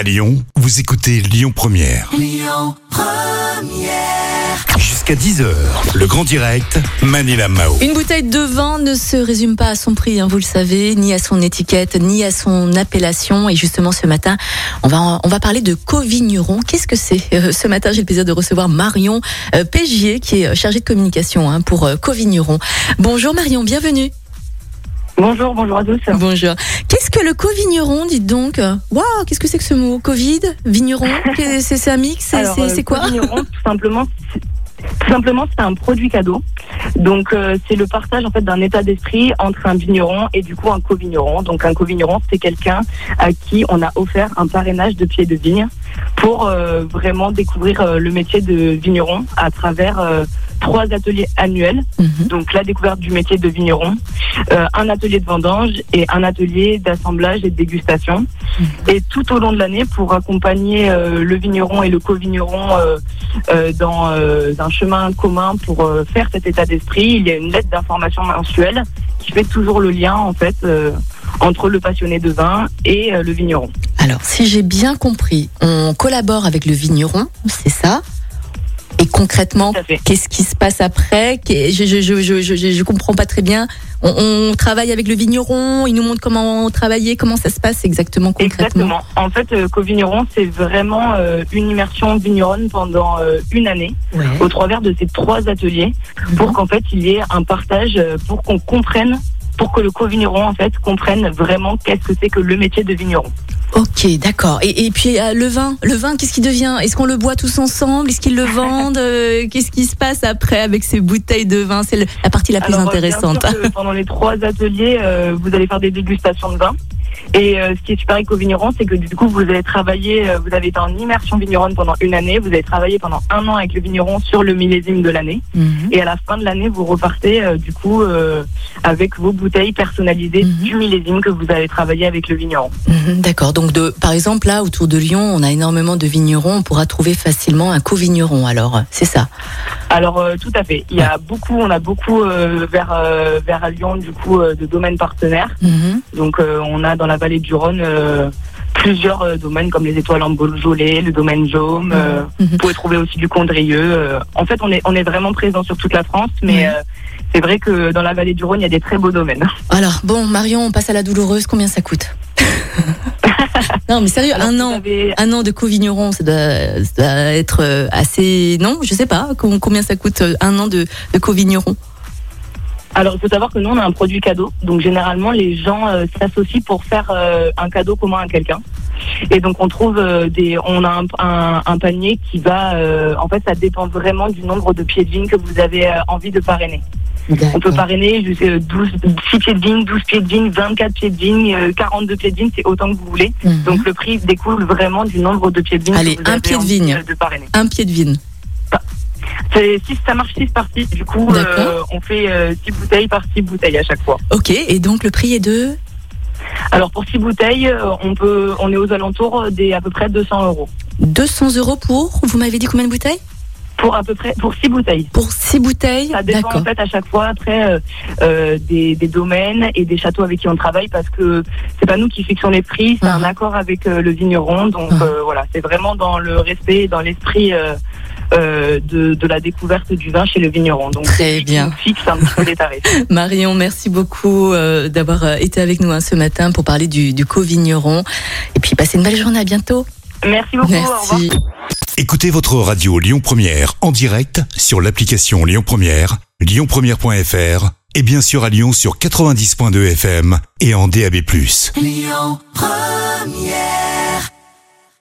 À Lyon, vous écoutez Lyon Première. Jusqu'à 10h, le grand direct, Manila Mao. Une bouteille de vin ne se résume pas à son prix, hein, vous le savez, ni à son étiquette, ni à son appellation. Et justement, ce matin, on va, on va parler de co-vigneron. Qu'est-ce que c'est Euh, Ce matin, j'ai le plaisir de recevoir Marion euh, Pégier, qui est euh, chargée de communication hein, pour euh, co-vigneron. Bonjour Marion, bienvenue. Bonjour, bonjour à tous. Bonjour. Que le co-vigneron, dites donc. Waouh, qu'est-ce que c'est que ce mot? Covid? Vigneron? C'est un mix C'est euh, c'est quoi? co-vigneron, tout simplement, c'est- tout simplement, c'est un produit cadeau. Donc, euh, c'est le partage en fait d'un état d'esprit entre un vigneron et du coup un co-vigneron. Donc, un co-vigneron, c'est quelqu'un à qui on a offert un parrainage de pied de vigne pour euh, vraiment découvrir euh, le métier de vigneron à travers euh, trois ateliers annuels. Mhm. Donc, la découverte du métier de vigneron, euh, un atelier de vendange et un atelier d'assemblage et de dégustation. Et tout au long de l'année, pour accompagner euh, le vigneron et le co-vigneron euh, euh, dans euh, un chemin commun pour euh, faire cet état d'esprit, il y a une lettre d'information mensuelle qui fait toujours le lien en fait euh, entre le passionné de vin et euh, le vigneron. Alors, si j'ai bien compris, on collabore avec le vigneron, c'est ça? Et concrètement, qu'est-ce qui se passe après? Je je, je, je, comprends pas très bien. On, on travaille avec le vigneron, il nous montre comment travailler, comment ça se passe exactement concrètement? Exactement. En fait, euh, co-vigneron, c'est vraiment euh, une immersion vigneronne pendant euh, une année Ouais. au travers de ces trois ateliers pour qu'en fait il y ait un partage, euh, pour qu'on comprenne, pour que le co-vigneron en fait comprenne vraiment qu'est-ce que c'est que le métier de vigneron. Ok, d'accord. Et, et puis euh, le vin, le vin, qu'est-ce qui devient? Est-ce qu'on le boit tous ensemble? Est-ce qu'ils le vendent? Euh, Qu'est-ce qui se passe après avec ces bouteilles de vin? C'est la partie la plus Alors, euh, intéressante. pendant les trois ateliers, vous allez faire des dégustations de vin. Et euh, ce qui est super avec au vigneron, c'est que du coup, vous allez travailler, euh, vous avez été en immersion vigneronne pendant une année, vous allez travailler pendant un an avec le vigneron sur le millésime de l'année. Mhm. Et à la fin de l'année, vous repartez euh, du coup avec vos bouteilles personnalisées Mhm. du millésime que vous avez travaillé avec le vigneron. Mhm, D'accord. Donc, de, par exemple, là, autour de Lyon, on a énormément de vignerons. On pourra trouver facilement un co-vigneron. Alors, c'est ça. Alors tout à fait. Il y a beaucoup, on a beaucoup vers vers Lyon du coup de domaines partenaires. Donc on a dans la vallée du Rhône euh, plusieurs euh, domaines comme les étoiles en Beaujolais, le domaine Jaume. euh, Mhm. Vous pouvez trouver aussi du Condrieu. euh. En fait, on est on est vraiment présent sur toute la France, mais Mhm. euh, c'est vrai que dans la vallée du Rhône, il y a des très beaux domaines. Alors, bon, Marion, on passe à la douloureuse. Combien ça coûte? Non, mais sérieux, Alors, un an. avez- Un an de co-vigneron, ça doit, ça doit être assez. Non, je sais pas. com- Combien ça coûte un an de, de co-vigneron? Alors, il faut savoir que nous, on a un produit cadeau. Donc, généralement, les gens euh, s'associent pour faire euh, un cadeau commun à quelqu'un. Et donc, on trouve euh, des, on a un, un- un panier qui va, euh, en fait, ça dépend vraiment du nombre de pieds de vigne que vous avez envie de parrainer. On peut parrainer jusqu'à 12, 6 pieds de vigne, 12 pieds de vigne, 24 pieds de vigne, euh, 42 pieds de vigne, c'est autant que vous voulez. Mhm. Donc, le prix découle vraiment du nombre de pieds de vigne Allez, que vous un avez pied de vigne. de parrainer. Un pied de vigne. C'est, si ça marche 6 par 6, du coup, euh, on fait 6 bouteilles par 6 bouteilles à chaque fois. Ok, et donc le prix est de Alors pour six bouteilles, euh, on peut, on est aux alentours des à peu près 200 euros 200 euros pour. Vous m'avez dit combien de bouteilles? Pour à peu près pour six bouteilles. Pour 6 bouteilles Ça dépend en fait à chaque fois après euh, euh, des, des domaines et des châteaux avec qui on travaille parce que c'est pas nous qui fixons les prix, c'est un Mhm. accord avec euh, le vigneron. Donc Mhm. euh, voilà, c'est vraiment dans le respect, et dans l'esprit. Euh, de, de la découverte du vin chez le vigneron. Donc Très bien. fixe un petit peu les tarifs. Marion, merci beaucoup euh, d'avoir euh, été avec nous hein, ce matin pour parler du, du co-vigneron. Et puis, passez une belle journée. À bientôt. Merci beaucoup. Au revoir. Merci. Écoutez votre radio Lyon Première en direct sur l'application Lyon Première, lyonpremière.fr et bien sûr à Lyon sur 90.2 FM et en DAB+. Lyon Première